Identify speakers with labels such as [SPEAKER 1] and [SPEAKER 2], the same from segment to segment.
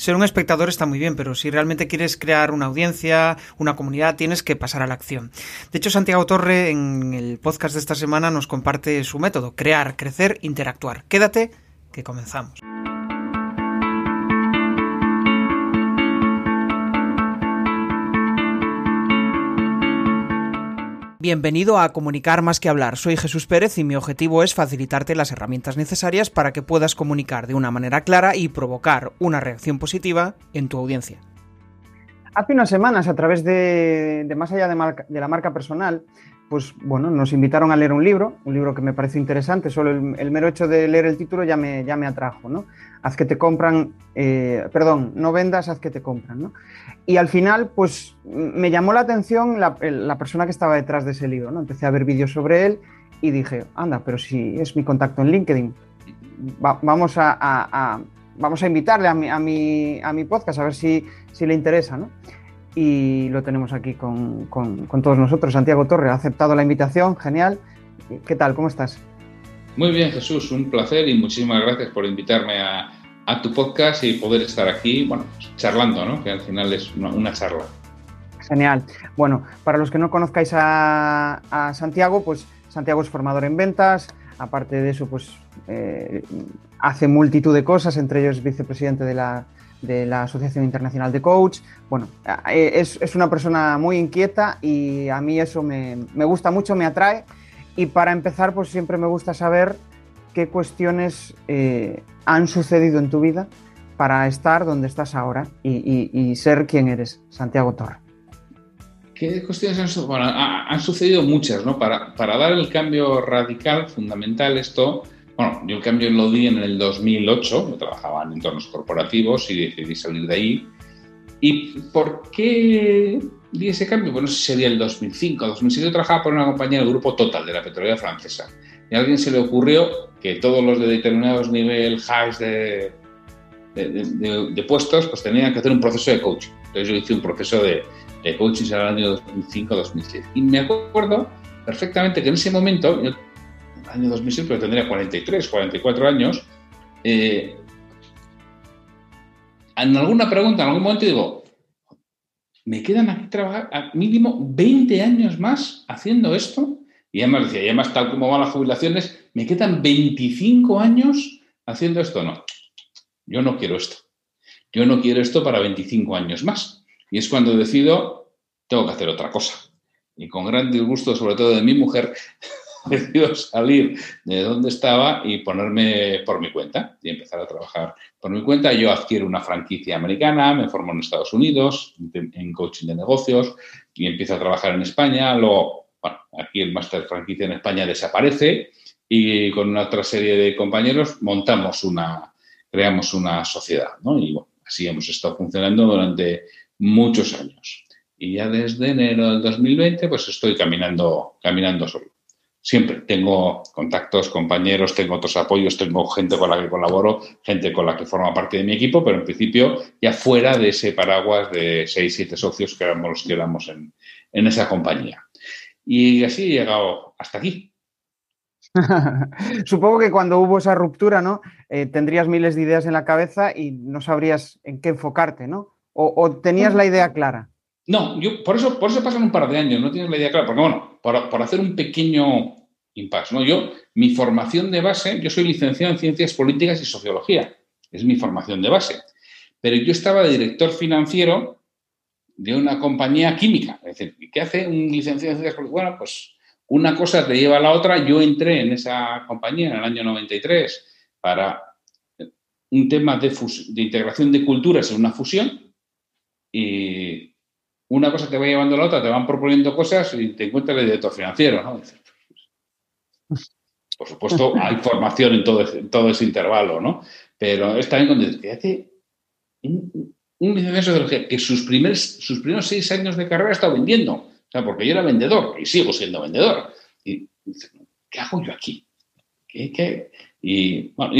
[SPEAKER 1] ser un espectador está muy bien, pero si realmente quieres crear una audiencia, una comunidad, tienes que pasar a la acción. De hecho, Santiago Torre en el podcast de esta semana nos comparte su método, crear, crecer, interactuar. Quédate, que comenzamos. Bienvenido a Comunicar más que hablar. Soy Jesús Pérez y mi objetivo es facilitarte las herramientas necesarias para que puedas comunicar de una manera clara y provocar una reacción positiva en tu audiencia.
[SPEAKER 2] Hace unas semanas, a través de, Más allá de, la marca personal, pues bueno, nos invitaron a leer un libro, un libro que me pareció interesante, solo el, mero hecho de leer el título ya me, ya me atrajo, ¿no? Haz que te compran, eh, perdón, no vendas, haz que te compran, ¿no? Y al final, pues me llamó la atención la, persona que estaba detrás de ese libro, ¿no? Empecé a ver vídeos sobre él y dije, anda, pero si es mi contacto en LinkedIn, vamos a, vamos a invitarle a mi, a mi, a mi podcast a ver si, si le interesa, ¿no? Y lo tenemos aquí con, con, con todos nosotros. Santiago Torre ha aceptado la invitación, genial. ¿Qué tal? ¿Cómo estás?
[SPEAKER 3] Muy bien, Jesús, un placer y muchísimas gracias por invitarme a, a tu podcast y poder estar aquí, bueno, charlando, ¿no? Que al final es una, charla.
[SPEAKER 2] Genial. Bueno, para los que no conozcáis a, Santiago, pues Santiago es formador en ventas, aparte de eso, pues eh, hace multitud de cosas, entre ellos vicepresidente de la, de la Asociación Internacional de Coach. Bueno, eh, es, es, una persona muy inquieta y a mí eso me, me, gusta mucho, me atrae. Y para empezar, pues siempre me gusta saber qué cuestiones eh, han sucedido en tu vida para estar donde estás ahora y, ser quien eres, Santiago Torre.
[SPEAKER 3] ¿Qué cuestiones han sucedido? Bueno, han sucedido muchas, ¿no? Para, para, dar el cambio radical, fundamental, esto, bueno, yo el cambio lo di en el 2008, yo trabajaba en entornos corporativos y decidí salir de ahí. ¿Y por qué di ese cambio? Bueno, sería el 2005, 2006, yo trabajaba por una compañía del grupo Total, de la petrolera francesa. Y a alguien se le ocurrió que todos los de determinados niveles highs de, de, puestos pues tenían que hacer un proceso de coaching. Entonces yo hice un proceso de, de coaching en el año 2005-2006. Y me acuerdo perfectamente que en ese momento, en el año 2006, pero tendría 43, 44 años, eh, en alguna pregunta, en algún momento digo, me quedan aquí trabajar mínimo 20 años más haciendo esto. Y además decía, y además tal como van las jubilaciones, me quedan 25 años haciendo esto. No, yo no quiero esto. Yo no quiero esto para 25 años más. Y es cuando decido, tengo que hacer otra cosa. Y con gran disgusto, sobre todo de mi mujer, decido salir de donde estaba y ponerme por mi cuenta y empezar a trabajar por mi cuenta. Yo adquiero una franquicia americana, me formo en Estados Unidos en coaching de negocios y empiezo a trabajar en España. Luego, bueno, aquí el máster franquicia en España desaparece y con una otra serie de compañeros montamos una, creamos una sociedad, ¿no? Y bueno, así hemos estado funcionando durante muchos años. Y ya desde enero del 2020, pues estoy caminando, caminando solo. Siempre tengo contactos, compañeros, tengo otros apoyos, tengo gente con la que colaboro, gente con la que forma parte de mi equipo, pero en principio ya fuera de ese paraguas de seis, siete socios que éramos los que éramos en, en esa compañía. Y así he llegado hasta aquí.
[SPEAKER 2] Supongo que cuando hubo esa ruptura, ¿no? Eh, tendrías miles de ideas en la cabeza y no sabrías en qué enfocarte, ¿no? O, tenías la idea clara.
[SPEAKER 3] No, yo por eso, por eso pasan un par de años, no tienes la idea clara, porque bueno, por, hacer un pequeño impasse, ¿no? Yo, mi formación de base, yo soy licenciado en Ciencias Políticas y Sociología, es mi formación de base, pero yo estaba de director financiero de una compañía química, es decir, ¿qué hace un licenciado en Ciencias Políticas? Bueno, pues una cosa te lleva a la otra. Yo entré en esa compañía en el año 93 para un tema de, integración de culturas en una fusión y una cosa te va llevando a la otra, te van proponiendo cosas y te encuentras el director financiero, ¿no? Por supuesto, hay formación en todo, todo ese intervalo, ¿no? Pero es también cuando hace un, un licenciado que sus, sus primeros seis años de carrera ha estado vendiendo porque yo era vendedor y sigo siendo vendedor. Y, ¿qué hago yo aquí? ¿Qué, Y, bueno,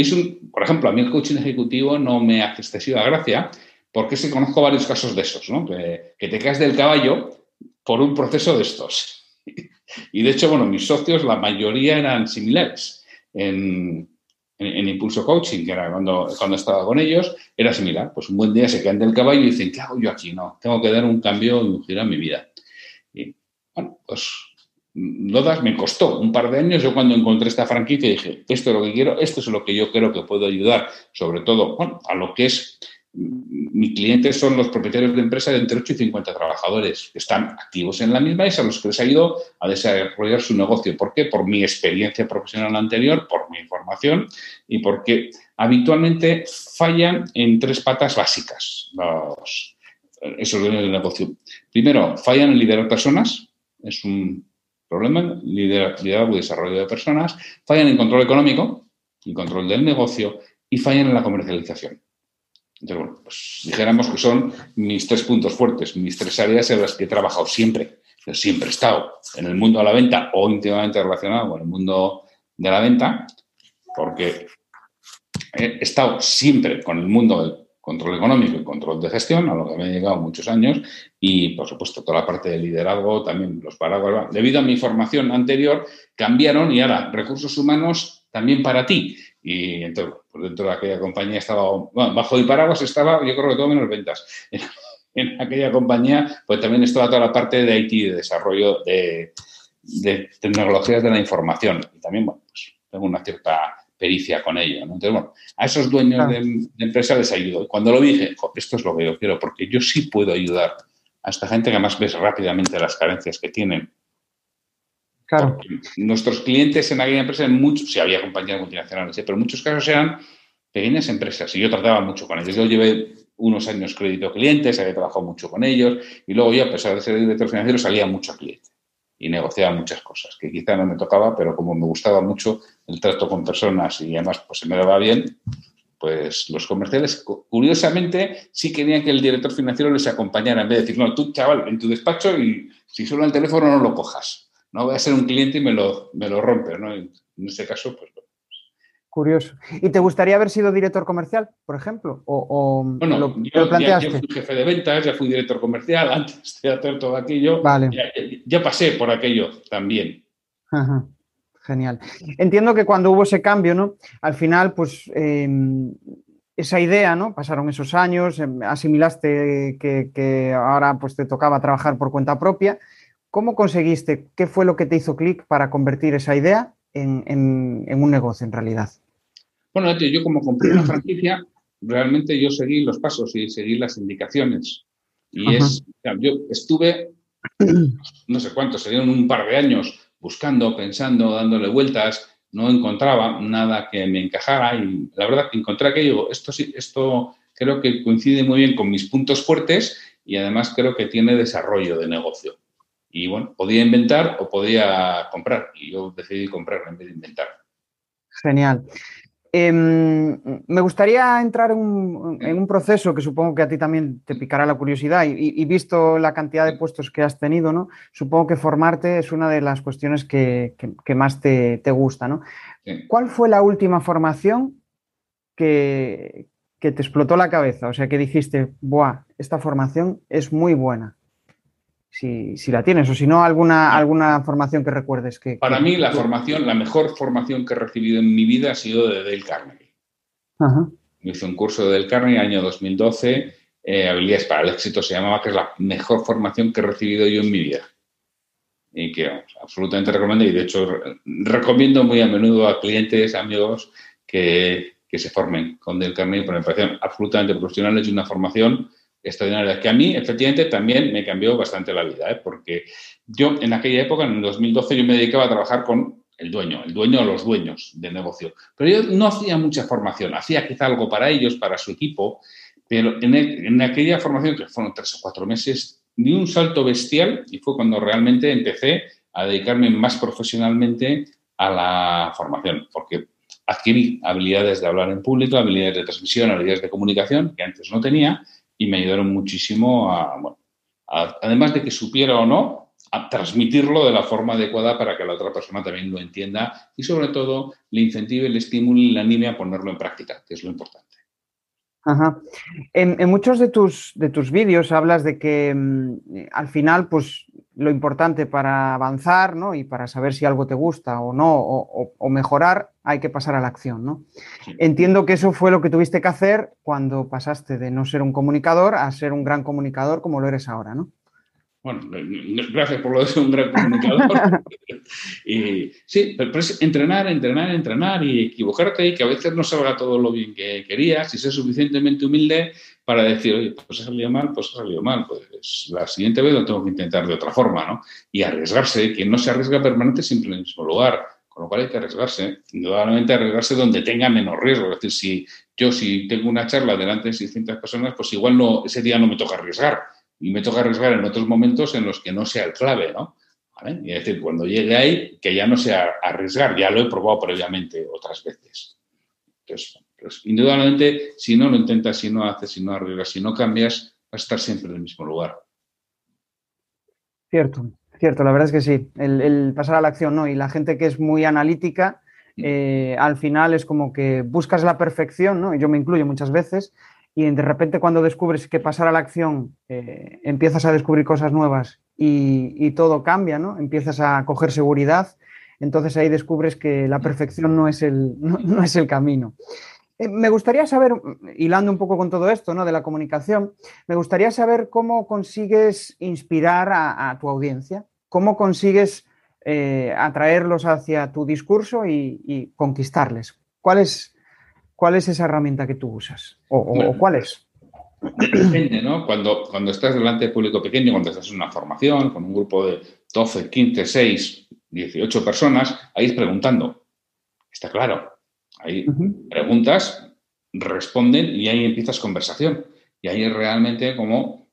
[SPEAKER 3] por ejemplo, a mí el coaching ejecutivo no me hace excesiva gracia porque sí conozco varios casos de estos, ¿no? Que, te caes del caballo por un proceso de estos. Y de hecho, bueno, mis socios, la mayoría eran similares en, en, Impulso Coaching, que era cuando, cuando estaba con ellos, era similar. Pues un buen día se caen del caballo y dicen, ¿qué hago yo aquí? No, tengo que dar un cambio y un giro en mi vida. Y bueno, pues lo das, me costó un par de años. Yo cuando encontré esta franquicia dije, esto es lo que quiero, esto es lo que yo creo que puedo ayudar, sobre todo a lo que es mi cliente son los propietarios de empresas de entre 8 y 50 trabajadores que están activos en la misma y a los que les ha ido a desarrollar su negocio. ¿Por qué? Por mi experiencia profesional anterior, por mi información y porque habitualmente fallan en tres patas básicas esos dueños del negocio. Primero, fallan en liderar personas, es un problema, liderazgo y desarrollo de personas, fallan en control económico y control del negocio y fallan en la comercialización. Entonces, bueno, pues dijéramos que son mis tres puntos fuertes, mis tres áreas en las que he trabajado siempre. Yo siempre he estado en el mundo de la venta o íntimamente relacionado con el mundo de la venta, porque he estado siempre con el mundo del control económico y control de gestión, a lo que me he llegado muchos años, y por supuesto toda la parte de liderazgo, también los paraguas. Debido a mi formación anterior, cambiaron y ahora recursos humanos también para ti. Y entonces, pues dentro de aquella compañía estaba, bueno, bajo el paraguas estaba, yo creo que todo menos ventas. En, aquella compañía, pues también estaba toda la parte de IT, de desarrollo de, tecnologías de la información. Y también, bueno, pues tengo una cierta pericia con ello. Entonces, bueno, a esos dueños de, de, empresa les ayudo. Y cuando lo dije, esto es lo que yo quiero, porque yo sí puedo ayudar a esta gente que además ves rápidamente las carencias que tienen Nuestros clientes en aquella empresa, muchos, sí había compañías multinacionales, pero en muchos casos eran pequeñas empresas y yo trataba mucho con ellos. Yo llevé unos años crédito clientes, había trabajado mucho con ellos y luego yo, a pesar de ser director financiero, salía mucho a cliente y negociaba muchas cosas que quizá no me tocaba, pero como me gustaba mucho el trato con personas y además pues se me daba bien, pues los comerciales, curiosamente, sí querían que el director financiero les acompañara en vez de decir, no, tú, chaval, en tu despacho y si suena el teléfono no lo cojas no voy a ser un cliente y me lo, me lo rompe, ¿no? En, este caso, pues...
[SPEAKER 2] Curioso. ¿Y te gustaría haber sido director comercial, por ejemplo? ¿O,
[SPEAKER 3] bueno, lo, yo, ya, fui jefe de ventas, ya fui director comercial, antes de hacer todo aquello, vale. ya, pasé por aquello también.
[SPEAKER 2] Genial. Entiendo que cuando hubo ese cambio, ¿no? Al final, pues em, esa idea, ¿no? Pasaron esos años, em, asimilaste que, que, ahora pues te tocaba trabajar por cuenta propia ¿Cómo conseguiste, qué fue lo que te hizo clic para convertir esa idea en, un negocio en realidad?
[SPEAKER 3] Bueno, yo como compré una franquicia, realmente yo seguí los pasos y seguí las indicaciones. Y es, yo estuve, no sé cuántos, serían un par de años buscando, pensando, dándole vueltas, no encontraba nada que me encajara y la verdad que encontré aquello, esto sí, esto creo que coincide muy bien con mis puntos fuertes y además creo que tiene desarrollo de negocio. Y bueno, podía inventar o podía comprar. Y yo decidí comprar en vez de inventar.
[SPEAKER 2] Genial. Em, me gustaría entrar en un, proceso que supongo que a ti también te picará la curiosidad y, visto la cantidad de puestos que has tenido, ¿no? Supongo que formarte es una de las cuestiones que, más te, gusta, ¿no? ¿Cuál fue la última formación que, que, te explotó la cabeza? O sea, que dijiste, ¡buah! Esta formación es muy buena si, la tienes, o si no, alguna, alguna formación que recuerdes que...
[SPEAKER 3] Para mí, la formación, la mejor formación que he recibido en mi vida ha sido de Dale Carnegie. Me hice un curso de Dale Carnegie año 2012, eh, Habilidades para el éxito se llamaba, que es la mejor formación que he recibido yo en mi vida. Y que absolutamente recomiendo, y de hecho recomiendo muy a menudo a clientes, amigos, que, que se formen con Dale Carnegie, porque me parece absolutamente profesional, es una formación extraordinaria, que a mí efectivamente también me cambió bastante la vida, ¿eh? porque yo en aquella época, en el 2012, yo me dedicaba a trabajar con el dueño, el dueño o los dueños de negocio, pero yo no hacía mucha formación, hacía quizá algo para ellos, para su equipo, pero en, en aquella formación, que fueron tres o cuatro meses, di un salto bestial y fue cuando realmente empecé a dedicarme más profesionalmente a la formación, porque adquirí habilidades de hablar en público, habilidades de transmisión, habilidades de comunicación que antes no tenía y me ayudaron muchísimo a, bueno, además de que supiera o no, a transmitirlo de la forma adecuada para que la otra persona también lo entienda y sobre todo le incentive, le estimule y le anime a ponerlo en práctica, que es lo importante.
[SPEAKER 2] Ajá. En, muchos de tus, de tus vídeos hablas de que mm, al final, pues lo importante para avanzar ¿no? y para saber si algo te gusta o no, o, mejorar, hay que pasar a la acción. ¿no? Entiendo que eso fue lo que tuviste que hacer cuando pasaste de no ser un comunicador a ser un gran comunicador como lo eres ahora, ¿no?
[SPEAKER 3] Bueno, gracias por lo de ser un gran comunicador. y, sí, pero es entrenar, entrenar, entrenar y equivocarte y que a veces no salga todo lo bien que querías y ser suficientemente humilde para decir, oye, pues ha salido mal, pues ha salido mal, pues la siguiente vez lo tengo que intentar de otra forma, ¿no? Y arriesgarse, quien no se arriesga permanente siempre en el mismo lugar, con lo cual hay que arriesgarse, indudablemente arriesgarse donde tenga menos riesgo, es decir, si yo si tengo una charla delante de 600 personas, pues igual no, ese día no me toca arriesgar, y me toca arriesgar en otros momentos en los que no sea el clave, ¿no? Y es decir, cuando llegue ahí, que ya no sea arriesgar, ya lo he probado previamente otras veces. Entonces, pues, indudablemente, si no lo intentas, si no haces, si no arriesgas, si no cambias, vas a estar siempre en el mismo lugar.
[SPEAKER 2] Cierto, cierto, la verdad es que sí. El, pasar a la acción, ¿no? Y la gente que es muy analítica, mm. eh, al final es como que buscas la perfección, ¿no? Y yo me incluyo muchas veces, y de repente cuando descubres que pasar a la acción eh, empiezas a descubrir cosas nuevas y, todo cambia, ¿no? Empiezas a coger seguridad, entonces ahí descubres que la perfección no es el, no es el camino. Eh, me gustaría saber, hilando un poco con todo esto, ¿no? De la comunicación, me gustaría saber cómo consigues inspirar a, tu audiencia, cómo consigues eh, atraerlos hacia tu discurso y, conquistarles. ¿Cuál es, ¿Cuál es, esa herramienta que tú usas? ¿O, cuál es?
[SPEAKER 3] Depende, ¿no? Cuando, cuando estás delante de público pequeño, cuando estás en una formación con un grupo de 12, 15, 6, 18 personas, ahí es preguntando. Está claro. Hay preguntas, responden y ahí empiezas conversación. Y ahí es realmente como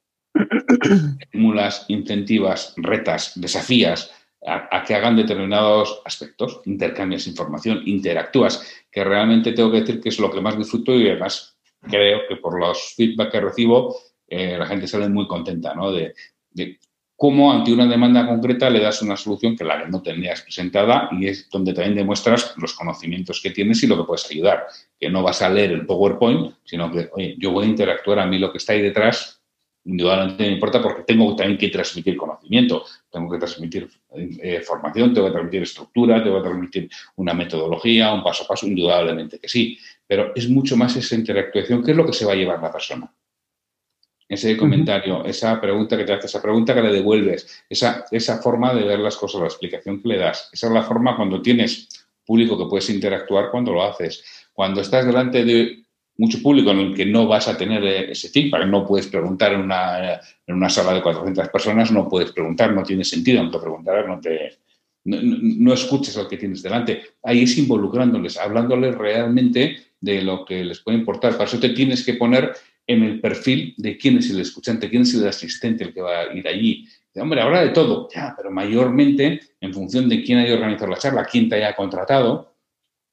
[SPEAKER 3] estimulas, incentivas, retas, desafías a, que hagan determinados aspectos, intercambias información, interactúas, que realmente tengo que decir que es lo que más disfruto y además creo que por los feedback que recibo eh, la gente sale muy contenta ¿no? de, de cómo ante una demanda concreta le das una solución que la que no tenías presentada y es donde también demuestras los conocimientos que tienes y lo que puedes ayudar. Que no vas a leer el PowerPoint, sino que, oye, yo voy a interactuar a mí lo que está ahí detrás, indudablemente me importa porque tengo también que transmitir conocimiento, tengo que transmitir eh, formación, tengo que transmitir estructura, tengo que transmitir una metodología, un paso a paso, indudablemente que sí. Pero es mucho más esa interactuación, que es lo que se va a llevar la persona ese comentario, esa pregunta que te hace, esa pregunta que le devuelves, esa, esa forma de ver las cosas, la explicación que le das. Esa es la forma cuando tienes público que puedes interactuar cuando lo haces. Cuando estás delante de mucho público en el que no vas a tener ese feedback, no puedes preguntar en una, en una sala de 400 personas, no puedes preguntar, no tiene sentido, no te preguntarás, no te... No, escuches al que tienes delante. Ahí es involucrándoles, hablándoles realmente de lo que les puede importar. Para eso te tienes que poner en el perfil de quién es el escuchante, quién es el asistente el que va a ir allí. hombre, habla de todo, ya, pero mayormente en función de quién haya organizado la charla, quién te haya contratado,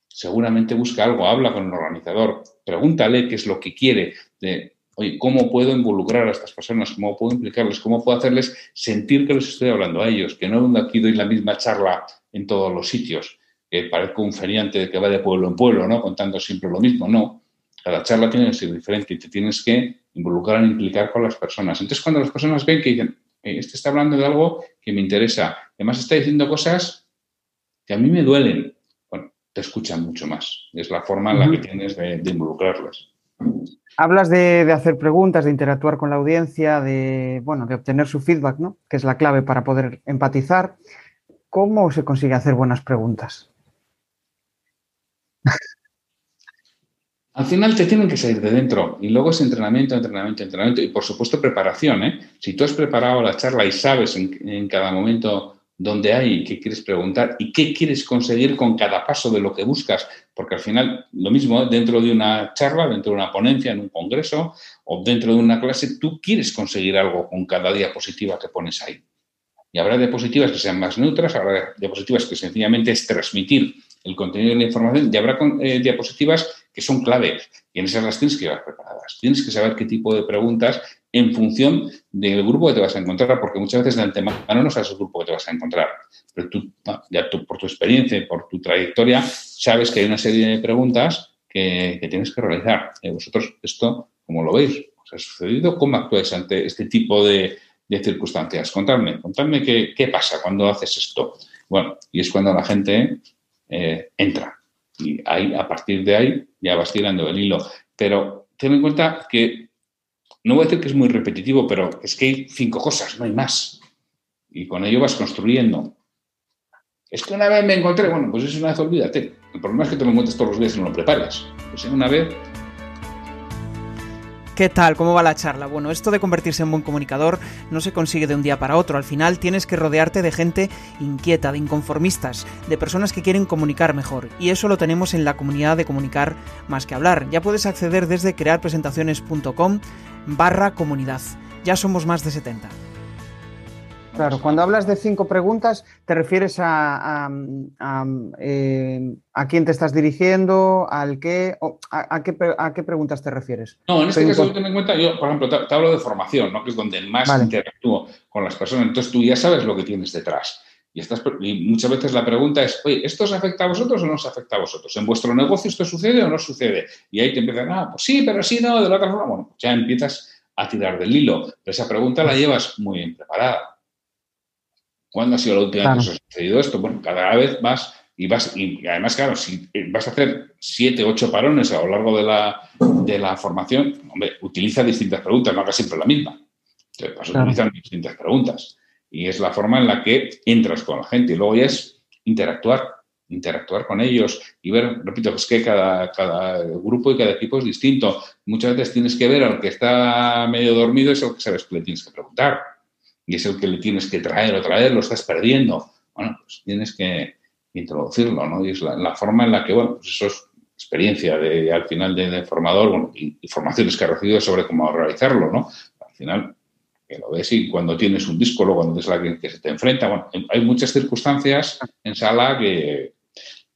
[SPEAKER 3] seguramente busca algo, habla con el organizador, pregúntale qué es lo que quiere, de, oye, ¿cómo puedo involucrar a estas personas? ¿Cómo puedo implicarles? ¿Cómo puedo hacerles sentir que les estoy hablando a ellos? Que no aquí doy la misma charla en todos los sitios, que parezco un feriante que va de pueblo en pueblo, ¿no? Contando siempre lo mismo, no cada charla tiene que ser diferente y te tienes que involucrar e implicar con las personas. Entonces, cuando las personas ven que dicen, eh, este está hablando de algo que me interesa, además está diciendo cosas que a mí me duelen, bueno, te escuchan mucho más. Es la forma en la que tienes de, involucrarlas.
[SPEAKER 2] Hablas de, hacer preguntas, de interactuar con la audiencia, de, bueno, de obtener su feedback, ¿no? Que es la clave para poder empatizar. ¿Cómo se consigue hacer buenas preguntas?
[SPEAKER 3] Al final te tienen que salir de dentro y luego es entrenamiento, entrenamiento, entrenamiento y por supuesto preparación. ¿eh? Si tú has preparado la charla y sabes en, cada momento dónde hay y qué quieres preguntar y qué quieres conseguir con cada paso de lo que buscas, porque al final lo mismo ¿eh? dentro de una charla, dentro de una ponencia, en un congreso o dentro de una clase, tú quieres conseguir algo con cada diapositiva que pones ahí. Y habrá diapositivas que sean más neutras, habrá diapositivas que sencillamente es transmitir el contenido de la información y habrá eh, diapositivas que son claves y en esas las tienes que llevar preparadas. Tienes que saber qué tipo de preguntas en función del grupo que te vas a encontrar, porque muchas veces de antemano no sabes el grupo que te vas a encontrar. Pero tú, ya por tu experiencia, por tu trayectoria, sabes que hay una serie de preguntas que, tienes que realizar. Eh, vosotros, esto, ¿cómo lo veis? ¿Os ha sucedido? ¿Cómo actuáis ante este tipo de, de circunstancias. Contadme, contadme qué, qué, pasa cuando haces esto. Bueno, y es cuando la gente eh, entra. Y ahí, a partir de ahí, ya vas tirando el hilo. Pero ten en cuenta que, no voy a decir que es muy repetitivo, pero es que hay cinco cosas, no hay más. Y con ello vas construyendo. Es que una vez me encontré, bueno, pues es una vez olvídate. El problema es que te lo encuentres todos los días y no lo prepares. Pues una vez
[SPEAKER 1] ¿Qué tal? ¿Cómo va la charla? Bueno, esto de convertirse en buen comunicador no se consigue de un día para otro. Al final tienes que rodearte de gente inquieta, de inconformistas, de personas que quieren comunicar mejor. Y eso lo tenemos en la comunidad de comunicar más que hablar. Ya puedes acceder desde crearpresentaciones.com barra comunidad. Ya somos más de 70.
[SPEAKER 2] Claro, cuando hablas de cinco preguntas, ¿te refieres a, eh, a, quién te estás dirigiendo, al qué, a, qué, a qué preguntas te refieres?
[SPEAKER 3] No, en este caso, ten en cuenta, yo, por ejemplo, te, hablo de formación, ¿no? que es donde más interactúo con las personas. Entonces tú ya sabes lo que tienes detrás. Y, estás, y muchas veces la pregunta es, oye, ¿esto os afecta a vosotros o no os afecta a vosotros? ¿En vuestro negocio esto sucede o no sucede? Y ahí te empiezan, ah, pues sí, pero sí, no, de la otra forma. Bueno, pues ya empiezas a tirar del hilo. Pero esa pregunta la llevas muy bien preparada. ¿Cuándo ha sido la última vez que os ha sucedido esto? Bueno, cada vez más y vas, y además, claro, si vas a hacer siete, ocho parones a lo largo de la, de la formación, hombre, utiliza distintas preguntas, no hagas siempre la misma. Entonces, vas a utilizar distintas preguntas. Y es la forma en la que entras con la gente. Y luego ya es interactuar, interactuar con ellos y ver, repito, es que cada, cada grupo y cada equipo es distinto. Muchas veces tienes que ver al que está medio dormido, es el que sabes que le tienes que preguntar y es el que le tienes que traer o traer, lo estás perdiendo. Bueno, pues tienes que introducirlo, ¿no? Y es la, forma en la que, bueno, pues eso es experiencia de, al final de, formador, bueno, que ha recibido sobre cómo realizarlo, ¿no? Al final, que lo ves y cuando tienes un disco, cuando es la que, se te enfrenta, bueno, hay muchas circunstancias en sala que,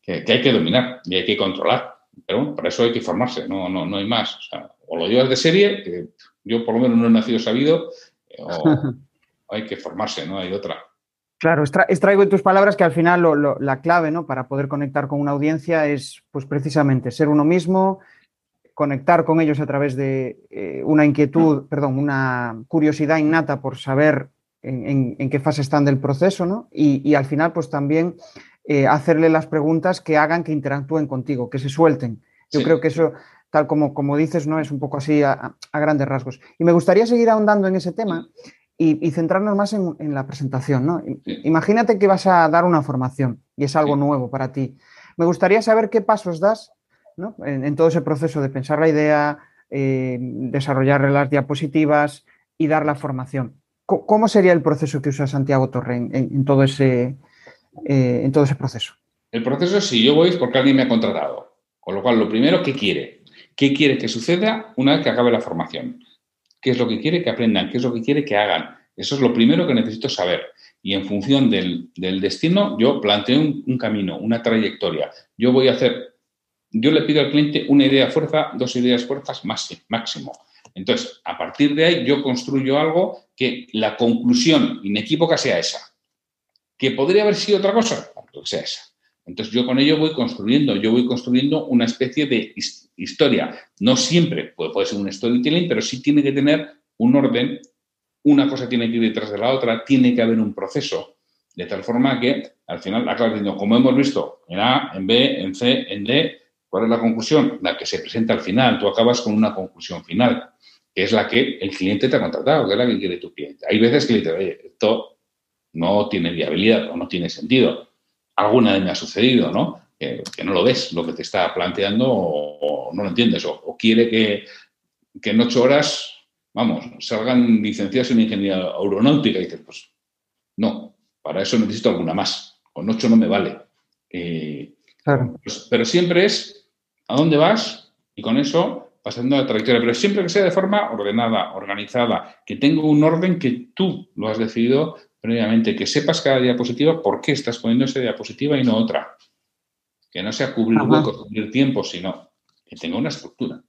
[SPEAKER 3] que, hay que dominar y hay que controlar. Pero bueno, para eso hay que formarse, no, no, no hay más. O, o lo llevas de serie, que yo por lo menos no he nacido sabido, o, hay que formarse, no hay otra.
[SPEAKER 2] Claro, extraigo en tus palabras que al final la clave ¿no? para poder conectar con una audiencia es pues precisamente ser uno mismo, conectar con ellos a través de eh, una inquietud, perdón, una curiosidad innata por saber en, qué fase están del proceso, ¿no? Y, al final, pues también eh, hacerle las preguntas que hagan que interactúen contigo, que se suelten. Yo creo que eso, tal como, como dices, ¿no? Es un poco así a, a, grandes rasgos. Y me gustaría seguir ahondando en ese tema y, centrarnos más en, la presentación. ¿no? Imagínate que vas a dar una formación y es algo nuevo para ti. Me gustaría saber qué pasos das en, todo ese proceso de pensar la idea, eh, desarrollar las diapositivas y dar la formación. ¿Cómo sería el proceso que usa Santiago Torre en, todo, ese, eh, en todo ese proceso?
[SPEAKER 3] El proceso es si yo voy es porque alguien me ha contratado. Con lo cual, lo primero, ¿qué quiere? ¿Qué quiere que suceda una vez que acabe la formación? Qué es lo que quiere que aprendan, qué es lo que quiere que hagan. Eso es lo primero que necesito saber. Y en función del, destino, yo planteo un, camino, una trayectoria. Yo voy a hacer, yo le pido al cliente una idea fuerza, dos ideas fuerzas máximo. Entonces, a partir de ahí, yo construyo algo que la conclusión inequívoca sea esa. ¿Que podría haber sido otra cosa? Que sea esa. Entonces, yo con ello voy construyendo, yo voy construyendo una especie de historia. No siempre puede, ser un storytelling, pero sí tiene que tener un orden. Una cosa tiene que ir detrás de la otra, tiene que haber un proceso. De tal forma que al final acabas diciendo, como hemos visto en A, en B, en C, en D, ¿cuál es la conclusión? La que se presenta al final. Tú acabas con una conclusión final, que es la que el cliente te ha contratado, que es la que quiere tu cliente. Hay veces que le dices, oye, esto no tiene viabilidad o no tiene sentido. Alguna vez me ha sucedido, ¿no? que, no lo ves, lo que te está planteando o, no lo entiendes, o, quiere que, en ocho horas, vamos, salgan licenciados en ingeniería aeronáutica y dices, pues no, para eso necesito alguna más, con ocho no me vale. Eh, pues, pero siempre es a dónde vas y con eso pasando la trayectoria, pero siempre que sea de forma ordenada, organizada, que tenga un orden que tú lo has decidido previamente, que sepas cada diapositiva por qué estás poniendo esa diapositiva y no otra que no sea cubrir huecos, cubrir tiempo, sino que tenga una estructura.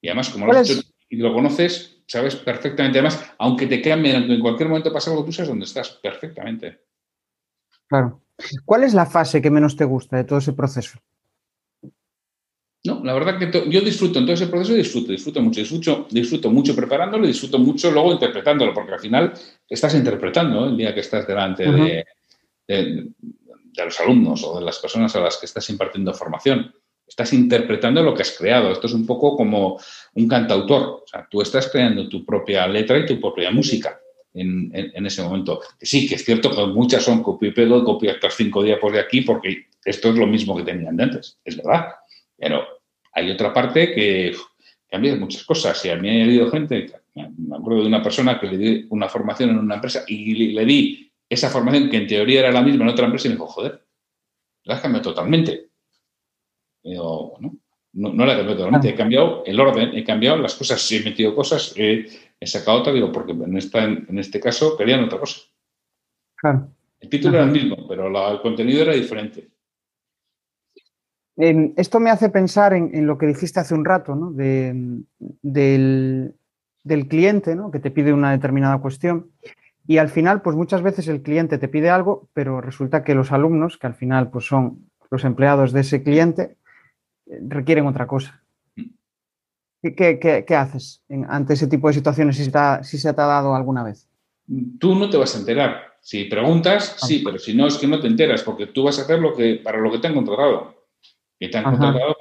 [SPEAKER 3] Y además, como lo has hecho y lo conoces, sabes perfectamente, además, aunque te cambien, aunque en cualquier momento pase algo, tú sabes dónde estás perfectamente.
[SPEAKER 2] Claro. ¿Cuál es la fase que menos te gusta de todo ese proceso?
[SPEAKER 3] No, la verdad que yo disfruto en todo ese proceso, disfruto, disfruto mucho, disfruto, disfruto mucho preparándolo y disfruto mucho luego interpretándolo, porque al final estás interpretando el día que estás delante de, de, los alumnos o de las personas a las que estás impartiendo formación. Estás interpretando lo que has creado. Esto es un poco como un cantautor. O sea, tú estás creando tu propia letra y tu propia música. En, ese momento. Sí, que es cierto que muchas son copio y pego, copio hasta cinco días de aquí, porque esto es lo mismo que tenían de antes, es verdad. Pero hay otra parte que cambia muchas cosas. Y a mí ha habido gente, me acuerdo de una persona que le di una formación en una empresa y le di esa formación que en teoría era la misma en otra empresa y me dijo, joder, la has cambiado totalmente. Y digo, bueno, no, no la he cambiado totalmente, he cambiado el orden, he cambiado las cosas, he metido cosas, he, sacado otra, digo, porque en, esta, en este caso querían otra cosa. Claro. El título era el mismo, pero el contenido era diferente
[SPEAKER 2] esto me hace pensar en, lo que dijiste hace un rato, ¿no? del, cliente, ¿no? Que te pide una determinada cuestión. Y al final, pues muchas veces el cliente te pide algo, pero resulta que los alumnos, que al final pues son los empleados de ese cliente, eh, requieren otra cosa. ¿Qué, haces ante ese tipo de situaciones si, si se te ha dado alguna vez?
[SPEAKER 3] Tú no te vas a enterar. Si preguntas, sí, pero si no, es que no te enteras, porque tú vas a hacer lo que, para lo que te han contratado que te han contratado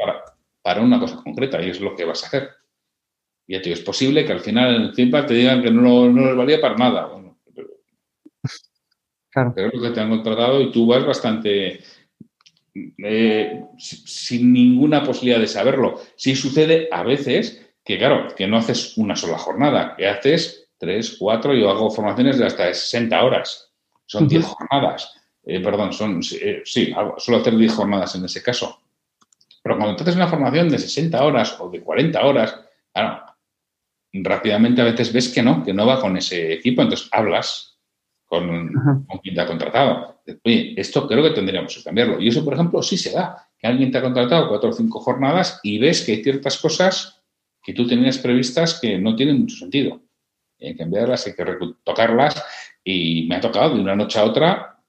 [SPEAKER 3] para, una cosa concreta y es lo que vas a hacer. Y a ti es posible que al final en el feedback te digan que no, no les valía para nada. pero, es lo que te han contratado y tú vas bastante eh, sin ninguna posibilidad de saberlo. Sí sucede a veces que, claro, que no haces una sola jornada, que haces tres, cuatro, yo hago formaciones de hasta 60 horas. Son 10 jornadas. Eh, perdón, son, eh, sí, suelo hacer 10 jornadas en ese caso. Pero cuando haces una formación de 60 horas o de 40 horas, claro, rápidamente a veces ves que no, que no va con ese equipo, entonces hablas con, quien te ha contratado. Oye, esto creo que tendríamos que cambiarlo. Y eso, por ejemplo, sí se da, que alguien te ha contratado cuatro o cinco jornadas y ves que hay ciertas cosas que tú tenías previstas que no tienen mucho sentido. Hay que cambiarlas, hay que tocarlas y me ha tocado de una noche a otra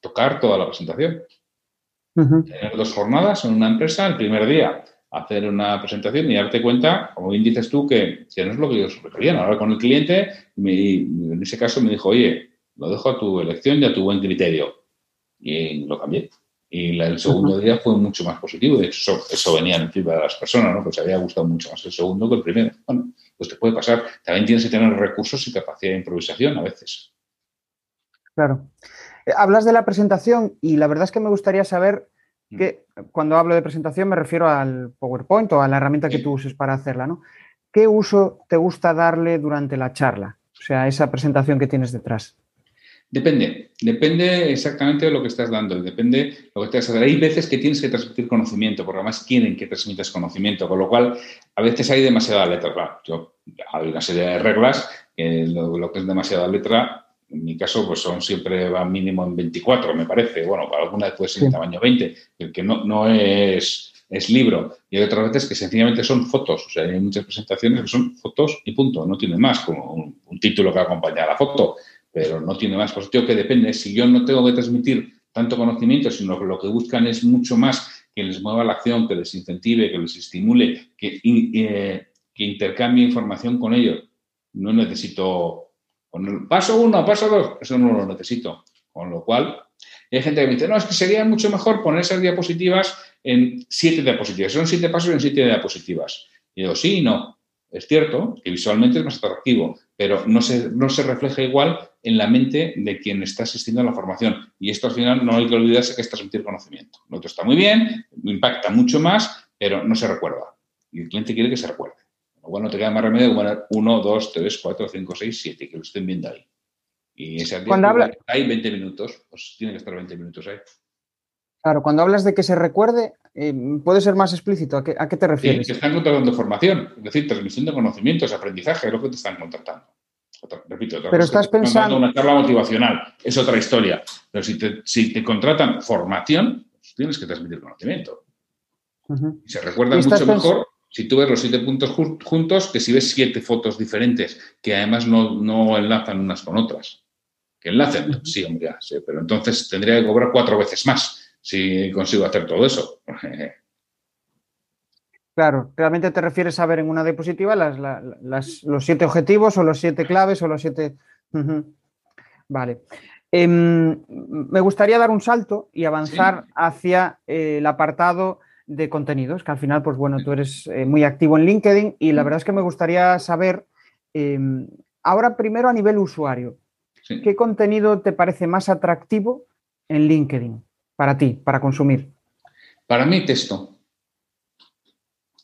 [SPEAKER 3] tocar toda la presentación. Tener dos jornadas en una empresa, el primer día hacer una presentación y darte cuenta, como bien dices tú, que, no es lo que ellos requerían. Ahora con el cliente, en ese caso me dijo, oye, lo dejo a tu elección y a tu buen criterio. Y lo cambié. Y el segundo día fue mucho más positivo. De hecho, eso, venía en el feedback de las personas, ¿no? Pues había gustado mucho más el segundo que el primero. Bueno, pues te puede pasar. También tienes que tener recursos y capacidad de improvisación a veces.
[SPEAKER 2] Claro. Eh, hablas de la presentación y la verdad es que me gustaría saber mm. que cuando hablo de presentación me refiero al PowerPoint o a la herramienta que tú uses para hacerla, ¿no? ¿Qué uso te gusta darle durante la charla? O sea, esa presentación que tienes detrás.
[SPEAKER 3] Depende, depende exactamente de lo que estás dando, depende de lo que te estás Hay veces que tienes que transmitir conocimiento, porque además quieren que transmitas conocimiento, con lo cual a veces hay demasiada letra. yo, hay una serie de reglas, que lo que es demasiada letra en mi caso, pues son siempre va mínimo en 24, me parece. Bueno, para algunas puede ser en tamaño 20, el que no, no es, es libro. Y hay otras veces que sencillamente son fotos. O sea, hay muchas presentaciones que son fotos y punto. No tiene más, como un, título que acompaña a la foto, pero no tiene más. Pues que depende. Si yo no tengo que transmitir tanto conocimiento, sino que lo que buscan es mucho más que les mueva la acción, que les incentive, que les estimule, que, eh, que intercambie información con ellos. No necesito paso uno, paso dos, eso no lo necesito. Con lo cual, hay gente que me dice, no, es que sería mucho mejor poner esas diapositivas en siete diapositivas. Son siete pasos en siete diapositivas. Y digo, sí y no. Es cierto que visualmente es más atractivo, pero no se, no se refleja igual en la mente de quien está asistiendo a la formación. Y esto al final no hay que olvidarse que es transmitir conocimiento. Lo otro está muy bien, impacta mucho más, pero no se recuerda. Y el cliente quiere que se recuerde. Bueno, te queda más remedio que poner 1, 2, 3, 4, 5, 6, 7, que lo estén viendo ahí. Y ese
[SPEAKER 2] cuando habla...
[SPEAKER 3] hay 20 minutos, pues tiene que estar 20 minutos ahí.
[SPEAKER 2] Claro, cuando hablas de que se recuerde, eh, puede ser más explícito. ¿A qué, a qué te refieres?
[SPEAKER 3] Sí, que están contratando formación, es decir, transmisión de conocimientos, aprendizaje, es lo que te están contratando. repito,
[SPEAKER 2] pero estás pensando.
[SPEAKER 3] Una charla motivacional es otra historia. Pero si te, si te contratan formación, pues tienes que transmitir conocimiento. Y se recuerda mucho mejor si tú ves los siete puntos juntos, que si ves siete fotos diferentes que además no, enlazan unas con otras. Que enlacen, sí, hombre, sí, pero entonces tendría que cobrar cuatro veces más si consigo hacer todo eso.
[SPEAKER 2] Claro, realmente te refieres a ver en una diapositiva las, los siete objetivos o los siete claves o los siete... Vale. Em, me gustaría dar un salto y avanzar hacia eh, el apartado de contenidos, que al final, pues bueno, tú eres eh, muy activo en LinkedIn y la verdad es que me gustaría saber, em, ahora primero a nivel usuario, ¿qué contenido te parece más atractivo en LinkedIn para ti, para consumir?
[SPEAKER 3] Para mí, texto.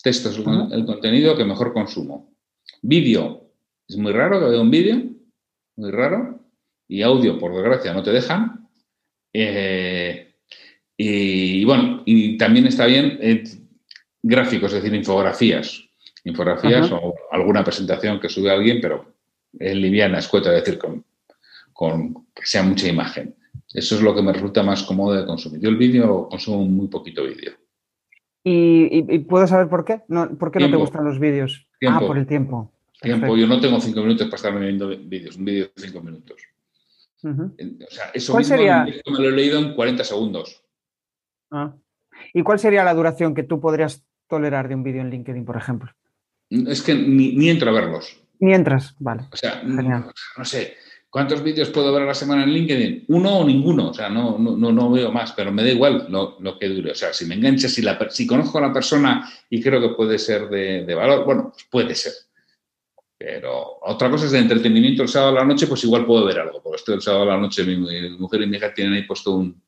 [SPEAKER 3] Texto es el, contenido que mejor consumo. Vídeo, es muy raro que vea un vídeo, muy raro. Y audio, por desgracia, no te dejan. Eh, y, bueno, y también está bien eh, gráficos, es decir, infografías. Infografías o alguna presentación que sube alguien, pero es liviana, escueta, es decir, con, con que sea mucha imagen. Eso es lo que me resulta más cómodo de consumir. Yo el vídeo consumo muy poquito vídeo.
[SPEAKER 2] ¿Y, puedo saber por qué? ¿Por qué no te gustan los vídeos? Ah, por el tiempo.
[SPEAKER 3] Tiempo. Yo no tengo cinco minutos para estarme viendo vídeos. Un vídeo de cinco minutos. O sea, eso
[SPEAKER 2] ¿Cuál sería?
[SPEAKER 3] me lo he leído en 40 segundos.
[SPEAKER 2] Ah. ¿Y cuál sería la duración que tú podrías tolerar de un vídeo en LinkedIn, por ejemplo?
[SPEAKER 3] Es que ni, entro a verlos.
[SPEAKER 2] Ni entras, vale.
[SPEAKER 3] O sea, no sé, ¿Cuántos vídeos puedo ver a la semana en LinkedIn? Uno o ninguno, o sea, no, no, no veo más, pero me da igual lo, que dure. O sea, si me engancha, si, la, si conozco a la persona y creo que puede ser de, valor, bueno, pues puede ser. Pero otra cosa es de entretenimiento el sábado a la noche, pues igual puedo ver algo, porque estoy el sábado a la noche, mi, mujer y mi hija tienen ahí puesto un,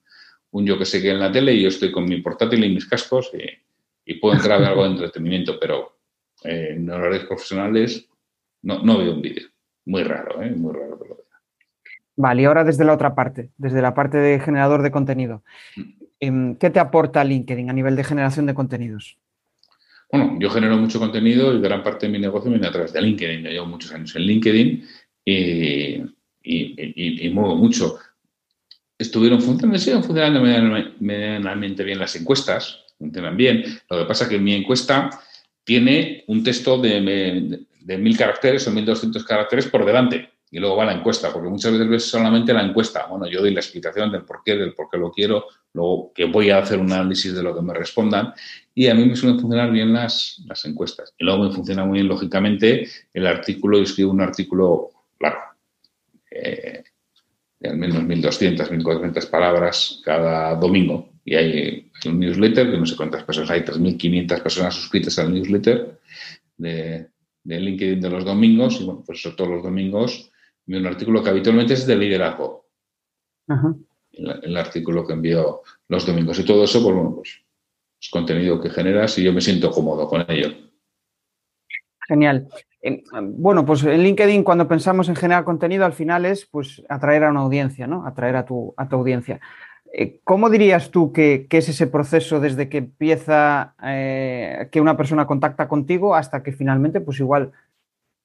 [SPEAKER 3] yo que sé que en la tele y yo estoy con mi portátil y mis cascos y, puedo entrar a ver algo de entretenimiento, pero eh, en horarios profesionales no, no veo un vídeo. Muy raro, ¿eh? Muy raro que lo
[SPEAKER 2] Vale, y ahora desde la otra parte, desde la parte de generador de contenido. Em, ¿Qué te aporta LinkedIn a nivel de generación de contenidos?
[SPEAKER 3] Bueno, yo genero mucho contenido y gran parte de mi negocio viene a través de LinkedIn. Yo llevo muchos años en LinkedIn y, y, muevo mucho. Estuvieron funcionando, siguen funcionando medianamente bien las encuestas, funcionan bien. Lo que pasa es que mi encuesta tiene un texto de, de mil caracteres o 1200 caracteres por delante y luego va la encuesta, porque muchas veces solamente la encuesta. Bueno, yo doy la explicación del por qué, del por qué lo quiero, luego que voy a hacer un análisis de lo que me respondan y a mí me suelen funcionar bien las, las encuestas. Y luego me funciona muy bien, lógicamente, el artículo, yo escribo un artículo largo, eh, de al menos 1.200, 1.400 palabras cada domingo. Y hay, un newsletter, que no sé cuántas personas hay, 3.500 personas suscritas al newsletter de, de LinkedIn de los domingos. Y bueno, pues eso todos los domingos un artículo que habitualmente es de liderazgo. El, artículo que envío los domingos. Y todo eso, pues bueno, pues es contenido que generas y yo me siento cómodo con ello.
[SPEAKER 2] Genial. Bueno, pues en LinkedIn cuando pensamos en generar contenido al final es pues atraer a una audiencia, ¿no? Atraer a tu, a tu audiencia. Eh, ¿Cómo dirías tú que, es ese proceso desde que empieza, eh, que una persona contacta contigo hasta que finalmente pues igual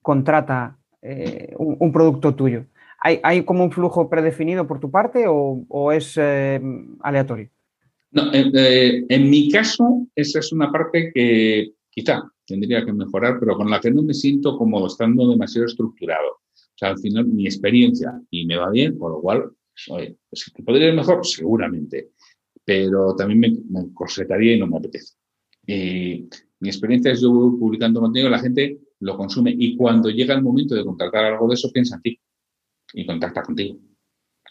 [SPEAKER 2] contrata eh, un, producto tuyo. ¿Hay, como un flujo predefinido por tu parte o, es eh, aleatorio?
[SPEAKER 3] No, en mi caso, esa es una parte que quizá tendría que mejorar, pero con la que no me siento como estando demasiado estructurado. O sea, al final mi experiencia y me va bien, por lo cual, oye, pues, podría ir mejor, seguramente, pero también me, me corsetaría y no me apetece. mi experiencia es yo publicando contenido, la gente lo consume y cuando llega el momento de contactar algo de eso, piensa en ti y contacta contigo.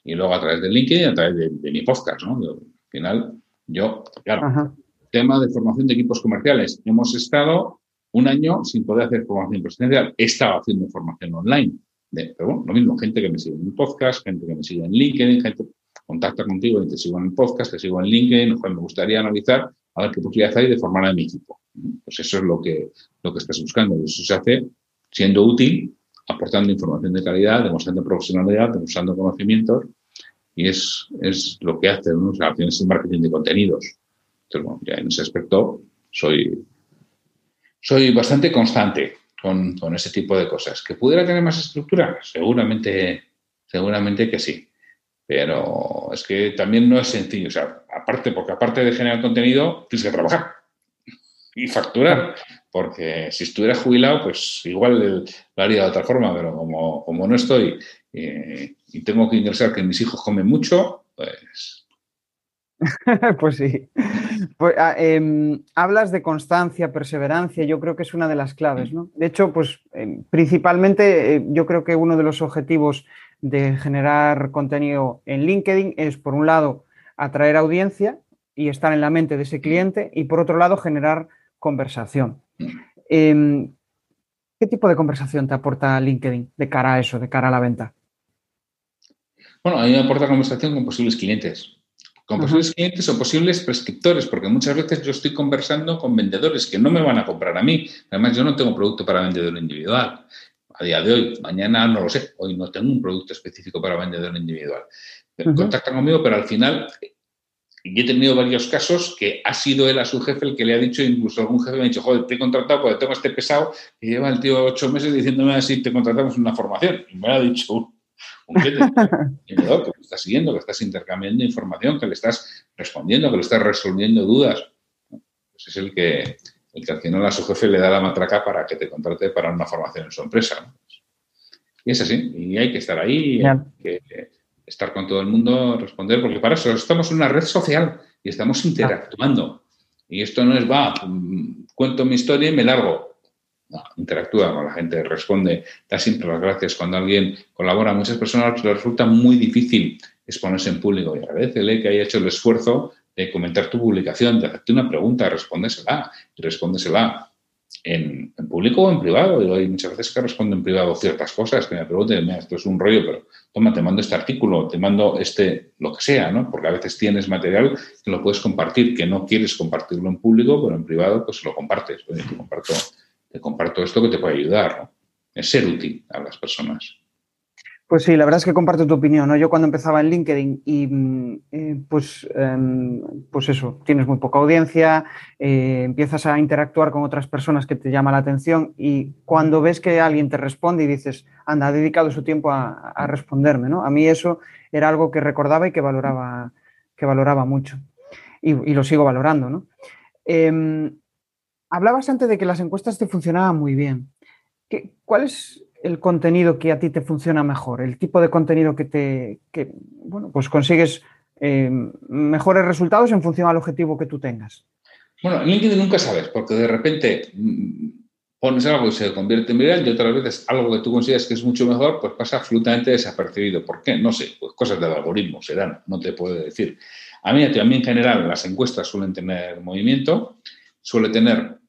[SPEAKER 3] Y luego a través de LinkedIn, a través de, mi podcast, ¿no? al final, yo, claro, tema de formación de equipos comerciales. Hemos estado un año sin poder hacer formación presencial. He estado haciendo formación online. pero bueno, lo mismo, gente que me sigue en mi podcast, gente que me sigue en LinkedIn, gente contacta contigo y te sigo en el podcast, te sigo en LinkedIn, me gustaría analizar a ver qué posibilidades hay de formar a mi equipo. Pues eso es lo que, lo que estás buscando. Y eso se hace siendo útil, aportando información de calidad, demostrando profesionalidad, demostrando conocimientos. Y es, es lo que hace ¿no? O tienes el marketing de contenidos. Entonces, bueno, ya en ese aspecto soy, soy bastante constante con, con ese tipo de cosas. ¿Que pudiera tener más estructura? Seguramente, seguramente que sí. Pero es que también no es sencillo. O sea, aparte, porque aparte de generar contenido, tienes que trabajar y facturar. Porque si estuviera jubilado, pues igual lo haría de otra forma, pero como, como no estoy eh, y tengo que ingresar que mis hijos comen mucho, pues
[SPEAKER 2] pues sí. Pues, ah, em, hablas de constancia, perseverancia, yo creo que es una de las claves, ¿no? De hecho, pues em, principalmente eh, yo creo que uno de los objetivos de generar contenido en LinkedIn es, por un lado, atraer audiencia y estar en la mente de ese cliente y, por otro lado, generar conversación. Em, ¿Qué tipo de conversación te aporta LinkedIn de cara a eso, de cara a la venta?
[SPEAKER 3] Bueno, a mí me aporta conversación con posibles clientes. Con posibles clientes o posibles prescriptores, porque muchas veces yo estoy conversando con vendedores que no me van a comprar a mí. Además, yo no tengo producto para vendedor individual. A día de hoy, mañana no lo sé. Hoy no tengo un producto específico para vendedor individual. Contactan conmigo, pero al final y he tenido varios casos que ha sido él a su jefe el que le ha dicho, incluso algún jefe me ha dicho, joder, te he contratado porque tengo este pesado y lleva el tío ocho meses diciéndome así, te contratamos una formación. Y me ha dicho un, un que te estás siguiendo, que estás intercambiando información, que le estás respondiendo, que le estás resolviendo dudas. Pues es el que, el que al final a su jefe le da la matraca para que te contrate para una formación en su empresa. Y es así, y hay que estar ahí, que, estar con todo el mundo, responder, porque para eso estamos en una red social y estamos interactuando. Y esto no es, va, mm, cuento mi historia y me largo. Interactúa con la gente, responde, da siempre las gracias. Cuando alguien colabora, a muchas personas les resulta muy difícil exponerse en público y agradecele que haya hecho el esfuerzo de comentar tu publicación, de hacerte una pregunta, respóndesela y respóndesela en, público o en privado. Digo, hay muchas veces que respondo en privado ciertas cosas, que me pregunten, esto es un rollo, pero toma, te mando este artículo, te mando este, lo que sea, ¿no? Porque a veces tienes material que lo puedes compartir, que no quieres compartirlo en público, pero en privado pues lo compartes. te, comparto, te comparto esto que te puede ayudar, ¿no? Es ser útil a las personas.
[SPEAKER 2] Pues sí, la verdad es que comparto tu opinión. ¿no? Yo cuando empezaba en LinkedIn y mm, eh, pues, em, pues eso, tienes muy poca audiencia, eh, empiezas a interactuar con otras personas que te llama la atención y cuando ves que alguien te responde y dices, anda, ha dedicado su tiempo a, responderme, ¿no? A mí eso era algo que recordaba y que valoraba, que valoraba mucho y, lo sigo valorando, ¿no? Em, hablabas antes de que las encuestas te funcionaban muy bien. ¿Qué, ¿Cuál es el contenido que a ti te funciona mejor, el tipo de contenido que te, bueno, pues consigues eh, mejores resultados en función al objetivo que tú tengas.
[SPEAKER 3] Bueno, en LinkedIn nunca sabes, porque de repente mm, pones algo y se convierte en viral y otras veces algo que tú consideras que es mucho mejor, pues pasa absolutamente desapercibido. ¿Por qué? No sé, pues cosas del algoritmo serán, no te puedo decir. A mí, a mí en general las encuestas suelen tener movimiento, suele tener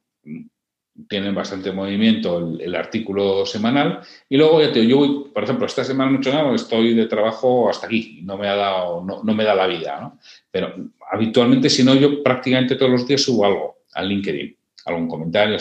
[SPEAKER 3] tienen bastante movimiento el, artículo semanal. Y luego, ya yo voy, por ejemplo, esta semana no estoy de trabajo hasta aquí, no me ha dado, no, me da la vida. Pero habitualmente, si no, yo prácticamente todos los días subo algo al LinkedIn. Algún comentario,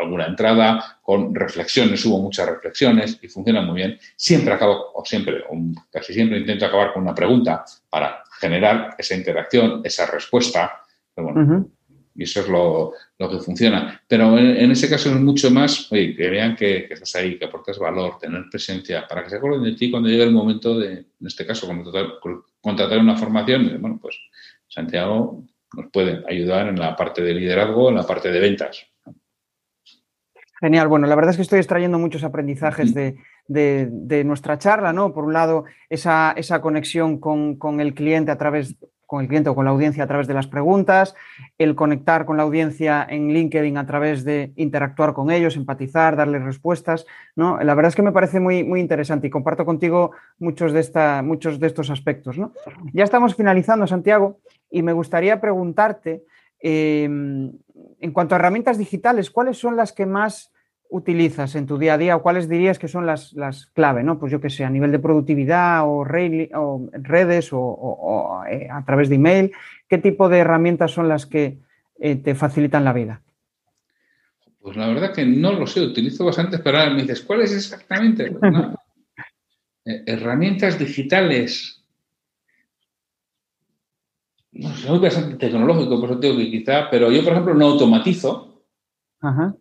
[SPEAKER 3] alguna entrada con reflexiones, subo muchas reflexiones y funciona muy bien. Siempre acabo, o siempre, casi siempre intento acabar con una pregunta para generar esa interacción, esa respuesta. Pero bueno, y eso es lo, que funciona. Pero en, ese caso es mucho más, oye, que vean que, estás ahí, que aportas valor, tener presencia, para que se acuerden de ti cuando llegue el momento de, en este caso, contratar, contratar una formación. Bueno, pues Santiago nos puede ayudar en la parte de liderazgo, en la parte de ventas.
[SPEAKER 2] Genial, bueno, la verdad es que estoy extrayendo muchos aprendizajes de, nuestra charla, ¿no? Por un lado, esa, esa conexión con, con, el cliente a través con el cliente o con la audiencia a través de las preguntas, el conectar con la audiencia en LinkedIn a través de interactuar con ellos, empatizar, darles respuestas. ¿no? La verdad es que me parece muy, muy interesante y comparto contigo muchos de, esta, muchos de estos aspectos. ¿no? Ya estamos finalizando, Santiago, y me gustaría preguntarte, eh, en cuanto a herramientas digitales, ¿cuáles son las que más utilizas en tu día a día o cuáles dirías que son las, las clave, ¿no? Pues yo que sé, a nivel de productividad o, redes o, eh, a través de email, ¿qué tipo de herramientas son las que eh, te facilitan la vida?
[SPEAKER 3] Pues la verdad que no lo sé, utilizo bastante, pero ahora me dices, ¿cuáles exactamente? Pues eh, herramientas digitales. No, soy bastante tecnológico, por eso digo que quizá, pero yo, por ejemplo, no automatizo. Ajá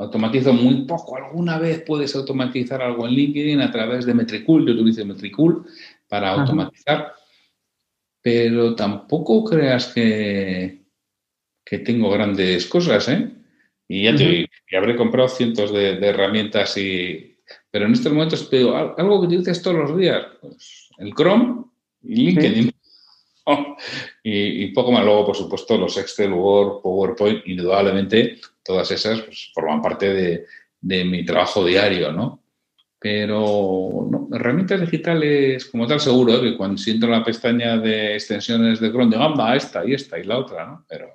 [SPEAKER 3] automatizo muy poco. Alguna vez puedes automatizar algo en LinkedIn a través de Metricool. Yo utilizo Metricool para automatizar, pero tampoco creas que, que tengo grandes cosas, ¿eh? Y ya te habré comprado cientos de, herramientas y... Pero en estos momentos te digo, algo que utilices todos los días, pues, el Chrome y LinkedIn. y, poco más. Luego, por supuesto, los Excel, Word, PowerPoint, indudablemente, todas esas pues, forman parte de, mi trabajo diario, ¿no? Pero no, herramientas digitales, como tal, seguro ¿eh? que cuando siento la pestaña de extensiones de Chrome, digo, anda, esta y esta y la otra, ¿no? Pero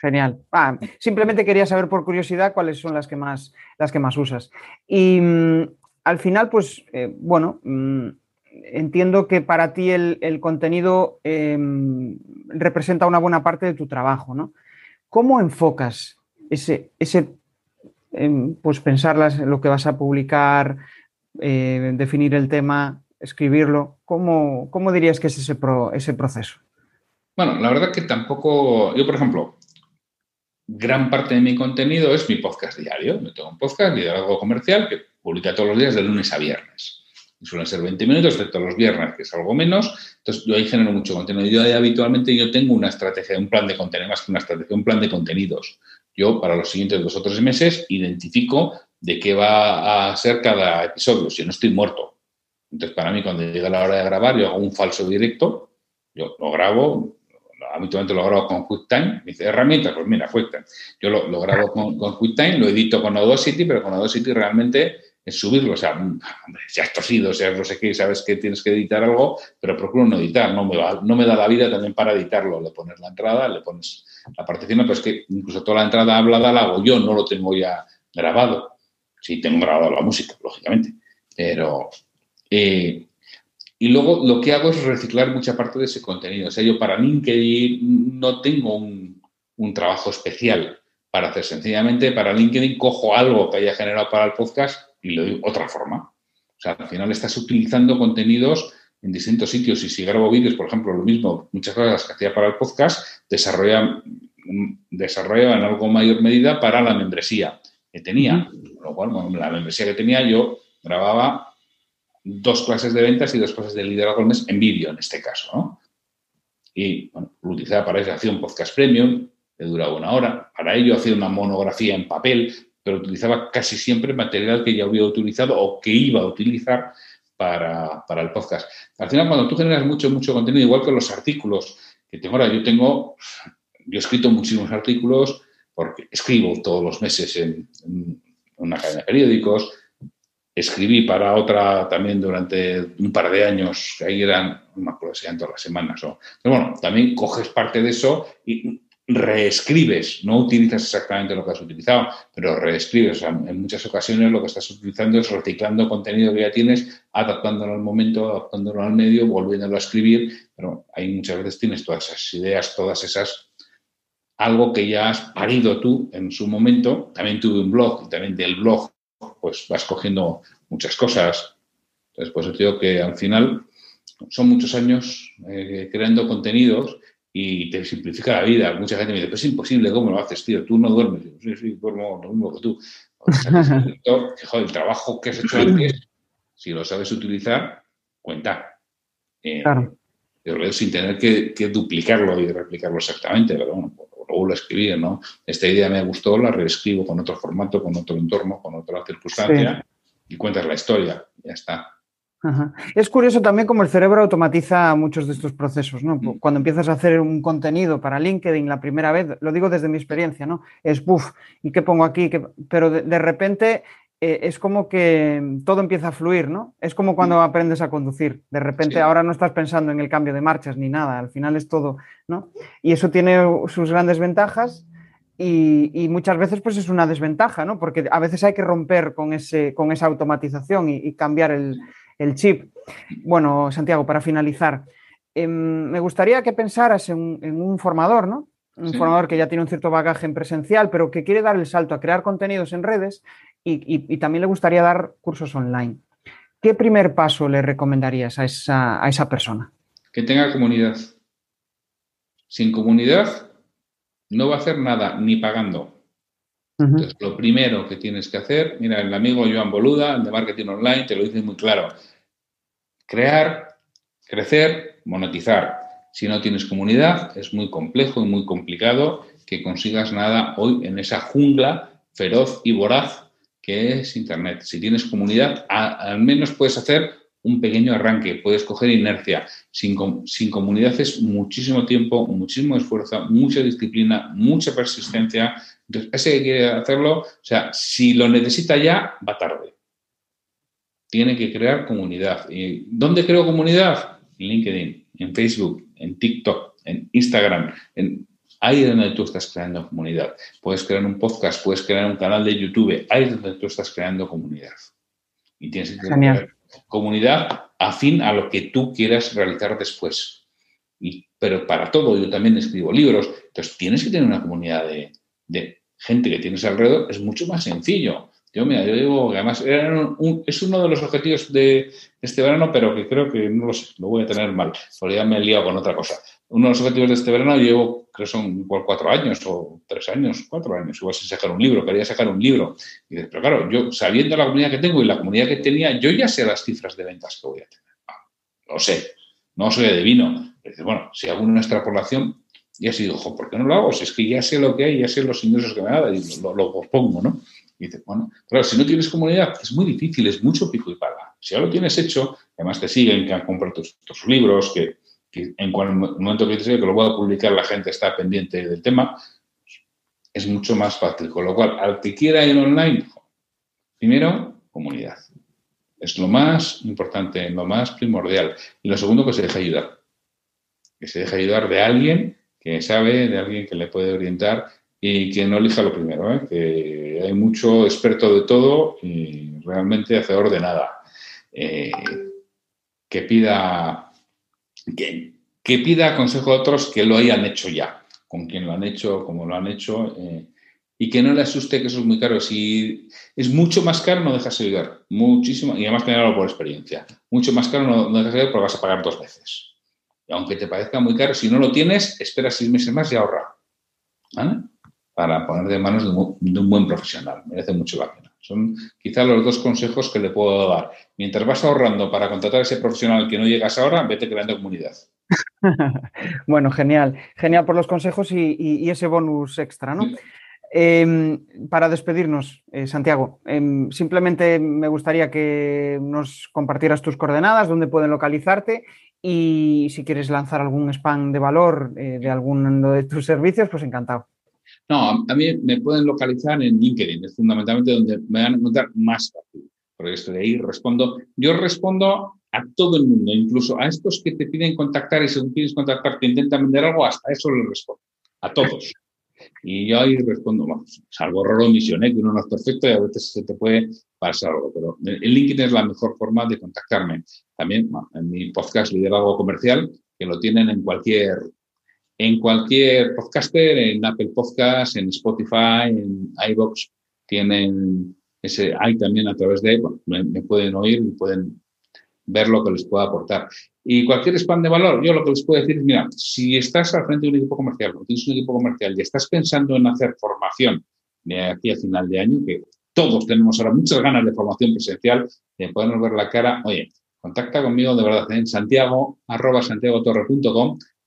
[SPEAKER 2] Genial. Ah, simplemente quería saber por curiosidad cuáles son las que más, las que más usas. Y mm, al final, pues, eh, bueno, mm, entiendo que para ti el, contenido em, representa una buena parte de tu trabajo, ¿no? ¿Cómo enfocas ese, ese em, pues pensar lo que vas a publicar, eh, definir el tema, escribirlo? ¿Cómo, cómo dirías que es ese, ese proceso?
[SPEAKER 3] Bueno, la verdad que tampoco, yo por ejemplo, gran parte de mi contenido es mi podcast diario. Yo tengo un podcast, Liderazgo Comercial, que publica todos los días de lunes a viernes. Suelen ser 20 minutos, excepto los viernes, que es algo menos. Entonces, yo ahí genero mucho contenido. Yo habitualmente yo tengo una estrategia, un plan de contenido, una estrategia, un plan de contenidos. Yo, para los siguientes dos o tres meses, identifico de qué va a ser cada episodio, si no estoy muerto. Entonces, para mí, cuando llega la hora de grabar, yo hago un falso directo, yo lo grabo, habitualmente lo grabo con QuickTime. Dice, herramientas, pues mira, QuickTime. Yo lo, grabo con, QuickTime, lo edito con Audacity, pero con Audacity realmente es subirlo. O sea, hombre, si has tosido, si no sé qué, sabes que tienes que editar algo, pero procuro no editar. No me, no me da la vida también para editarlo. Le pones la entrada, le pones la partición, pero es que incluso toda la entrada hablada la hago yo, no lo tengo ya grabado. Sí, tengo grabado la música, lógicamente. Pero eh, y luego lo que hago es reciclar mucha parte de ese contenido. O sea, yo para LinkedIn no tengo un, trabajo especial para hacer. Sencillamente para LinkedIn cojo algo que haya generado para el podcast y le doy otra forma. O sea, al final estás utilizando contenidos en distintos sitios y si grabo vídeos, por ejemplo, lo mismo, muchas cosas que hacía para el podcast, desarrolla, desarrolla en algo mayor medida para la membresía que tenía. Lo cual, la membresía que tenía yo grababa dos clases de ventas y dos clases de liderazgo al mes en vídeo, en este caso. ¿no? Y bueno, lo utilizaba para eso, hacía un podcast premium, que duraba una hora. Para ello hacía una monografía en papel, pero utilizaba casi siempre material que ya había utilizado o que iba a utilizar para, para, el podcast. Al final, cuando tú generas mucho, mucho contenido, igual que los artículos que tengo ahora, yo tengo, yo he escrito muchísimos artículos porque escribo todos los meses en, en una cadena de periódicos, escribí para otra también durante un par de años, ahí eran, no me acuerdo si eran todas las semanas. O, pero bueno, también coges parte de eso y reescribes, no utilizas exactamente lo que has utilizado, pero reescribes. en muchas ocasiones lo que estás utilizando es reciclando contenido que ya tienes, adaptándolo al momento, adaptándolo al medio, volviéndolo a escribir, pero ahí muchas veces tienes todas esas ideas, todas esas algo que ya has parido tú en su momento. También tuve un blog y también del blog pues vas cogiendo muchas cosas. Entonces, pues digo que al final son muchos años eh, creando contenidos y te simplifica la vida. Mucha gente me dice, pues es imposible, ¿cómo lo haces, tío? Tú no duermes. sí, sí, duermo lo mismo que tú. el trabajo que has hecho antes, si lo sabes utilizar, cuenta. Eh, claro. Pero sin tener que, duplicarlo y replicarlo exactamente, pero bueno, vuelvo a escribir, ¿no? Esta idea me gustó, la reescribo con otro formato, con otro entorno, con otra circunstancia y cuentas la historia, ya está.
[SPEAKER 2] Es curioso también cómo el cerebro automatiza muchos de estos procesos, ¿no? Mm. Cuando empiezas a hacer un contenido para LinkedIn la primera vez, lo digo desde mi experiencia, ¿no? Es, buf, ¿y qué pongo aquí? Pero de, repente eh, es como que todo empieza a fluir, ¿no? Es como cuando mm. aprendes a conducir. De repente ahora no estás pensando en el cambio de marchas ni nada, al final es todo, ¿no? Y eso tiene sus grandes ventajas y, muchas veces pues es una desventaja, ¿no? Porque a veces hay que romper con, ese, con esa automatización y, cambiar el, chip. Bueno, Santiago, para finalizar, em, me gustaría que pensaras en, un formador, ¿no? Un formador que ya tiene un cierto bagaje en presencial, pero que quiere dar el salto a crear contenidos en redes y, también le gustaría dar cursos online. ¿Qué primer paso le recomendarías a esa, a esa persona?
[SPEAKER 3] Que tenga comunidad. Sin comunidad no va a hacer nada, ni pagando. Entonces, lo primero que tienes que hacer, mira, el amigo Joan Boluda, de Marketing Online, te lo dice muy claro. Crear, crecer, monetizar. Si no tienes comunidad, es muy complejo y muy complicado que consigas nada hoy en esa jungla feroz y voraz que es Internet. Si tienes comunidad, al menos puedes hacer un pequeño arranque, puedes coger inercia. Sin, sin comunidad es muchísimo tiempo, muchísimo esfuerzo, mucha disciplina, mucha persistencia. Entonces, ese que quiere hacerlo, o sea, si lo necesita ya, va tarde. Tiene que crear comunidad. ¿Y ¿Dónde creo comunidad? En LinkedIn, en Facebook, en TikTok, en Instagram, en Ahí es donde tú estás creando comunidad. Puedes crear un podcast, puedes crear un canal de YouTube. Ahí es donde tú estás creando comunidad. Y tienes que crear comunidad afín a lo que tú quieras realizar después. Y, pero para todo, yo también escribo libros. Entonces, tienes que tener una comunidad de, de gente que tienes alrededor. Es mucho más sencillo. Yo, mira, yo digo que además es uno de los objetivos de este verano, pero que creo que no lo sé, lo voy a tener mal, porque ya me he liado con otra cosa. Uno de los objetivos de este verano llevo, creo que son cuatro años o tres años, cuatro años, igual sin sacar un libro, quería sacar un libro. Y dices, pero claro, yo sabiendo la comunidad que tengo y la comunidad que tenía, yo ya sé las cifras de ventas que voy a tener. Ah, lo sé, no soy adivino. Dices, bueno, si hago una extrapolación, ya sido, ojo, ¿por qué no lo hago? Si es que ya sé lo que hay, ya sé los ingresos que me da y lo, pospongo, ¿no? Y dices, bueno, claro, si no tienes comunidad, es muy difícil, es mucho pico y pala. Si ya lo tienes hecho, además te siguen, que han comprado tus, libros, que, en el momento que lo voy a publicar, la gente está pendiente del tema, es mucho más fácil. Con lo cual, al que quiera ir online, primero, comunidad. Es lo más importante, lo más primordial. Y lo segundo, que se deje ayudar. Que se deje ayudar de alguien que sabe, de alguien que le puede orientar y que no elija lo primero, ¿eh? que hay mucho experto de todo y realmente hacedor de nada. Eh, que pida que, pida consejo a otros que lo hayan hecho ya, con quien lo han hecho, como lo han hecho, eh, y que no le asuste que eso es muy caro. Si es mucho más caro, no dejas ayudar. Muchísimo, y además tenerlo por experiencia. Mucho más caro no, no dejas ayudar porque vas a pagar dos veces. Y aunque te parezca muy caro, si no lo tienes, espera seis meses más y ahorra. ¿Vale? para poner de manos de un, buen profesional. Merece mucho la pena. Son quizás los dos consejos que le puedo dar. Mientras vas ahorrando para contratar a ese profesional que no llegas ahora, vete creando comunidad.
[SPEAKER 2] bueno, genial. Genial por los consejos y, ese bonus extra, ¿no? Em, para despedirnos, eh, Santiago, em, simplemente me gustaría que nos compartieras tus coordenadas, dónde pueden localizarte y si quieres lanzar algún spam de valor eh, de alguno de tus servicios, pues encantado.
[SPEAKER 3] No, a mí me pueden localizar en LinkedIn, es fundamentalmente donde me van a encontrar más fácil, porque estoy ahí, respondo. Yo respondo a todo el mundo, incluso a estos que te piden contactar y según quieres contactar te intentan vender algo, hasta eso les respondo, a todos. Y yo ahí respondo, vamos, salvo error o omisión, ¿eh? que uno no es perfecto y a veces se te puede pasar algo, pero el LinkedIn es la mejor forma de contactarme. También en mi podcast Liderazgo Comercial, que lo tienen en cualquier en cualquier podcaster, en Apple Podcasts, en Spotify, en iBox, tienen ese, hay también a través de, bueno, me, pueden oír y pueden ver lo que les puedo aportar. Y cualquier spam de valor, yo lo que les puedo decir es, mira, si estás al frente de un equipo comercial, o tienes un equipo comercial y estás pensando en hacer formación de aquí a final de año, que todos tenemos ahora muchas ganas de formación presencial, de podernos ver la cara, oye, contacta conmigo de verdad en santiago, arroba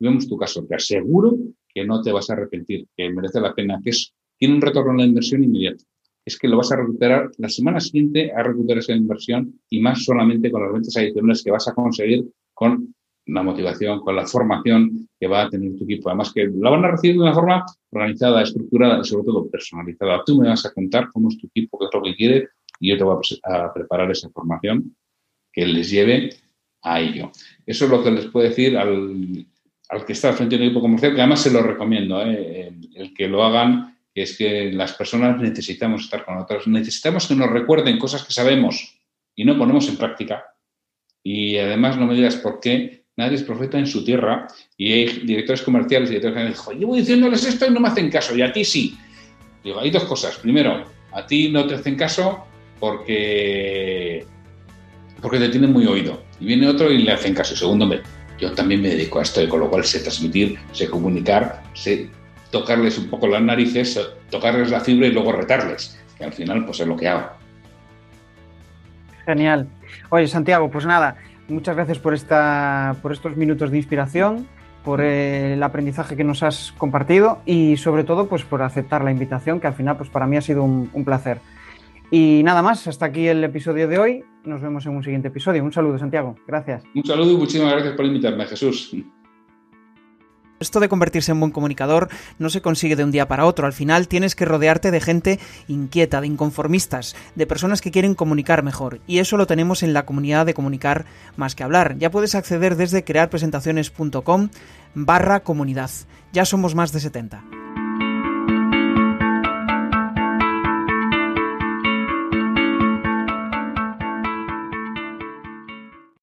[SPEAKER 3] vemos tu caso. Te aseguro que no te vas a arrepentir, que merece la pena, que es, tiene un retorno en la inversión inmediato. Es que lo vas a recuperar la semana siguiente a recuperar esa inversión y más solamente con las ventas adicionales que vas a conseguir con la motivación, con la formación que va a tener tu equipo. Además que la van a recibir de una forma organizada, estructurada y sobre todo personalizada. Tú me vas a contar cómo es tu equipo, qué es lo que quiere y yo te voy a preparar esa formación que les lleve a ello. Eso es lo que les puedo decir al, al que está al frente de un equipo comercial, que además se lo recomiendo, ¿eh? el que lo hagan, que es que las personas necesitamos estar con otras, necesitamos que nos recuerden cosas que sabemos y no ponemos en práctica. Y además no me digas por qué nadie es profeta en su tierra y hay directores comerciales y directores que dicen, llevo diciéndoles esto y no me hacen caso, y a ti sí. Digo, hay dos cosas. Primero, a ti no te hacen caso porque, porque te tienen muy oído. Y viene otro y le hacen caso. Segundo, yo también me dedico a esto, con lo cual sé transmitir, sé comunicar, sé tocarles un poco las narices, tocarles la fibra y luego retarles, que al final pues es lo que hago.
[SPEAKER 2] Genial. Oye, Santiago, pues nada, muchas gracias por, esta, por estos minutos de inspiración, por el aprendizaje que nos has compartido y sobre todo pues por aceptar la invitación, que al final pues para mí ha sido un, placer.
[SPEAKER 4] Y nada más, hasta aquí el episodio de hoy. Nos vemos en un siguiente episodio. Un saludo, Santiago. Gracias.
[SPEAKER 3] Un saludo y muchísimas gracias por invitarme, Jesús.
[SPEAKER 2] Esto de convertirse en buen comunicador no se consigue de un día para otro. Al final tienes que rodearte de gente inquieta, de inconformistas, de personas que quieren comunicar mejor. Y eso lo tenemos en la comunidad de comunicar más que hablar. Ya puedes acceder desde crearpresentaciones.com barra comunidad. Ya somos más de 70.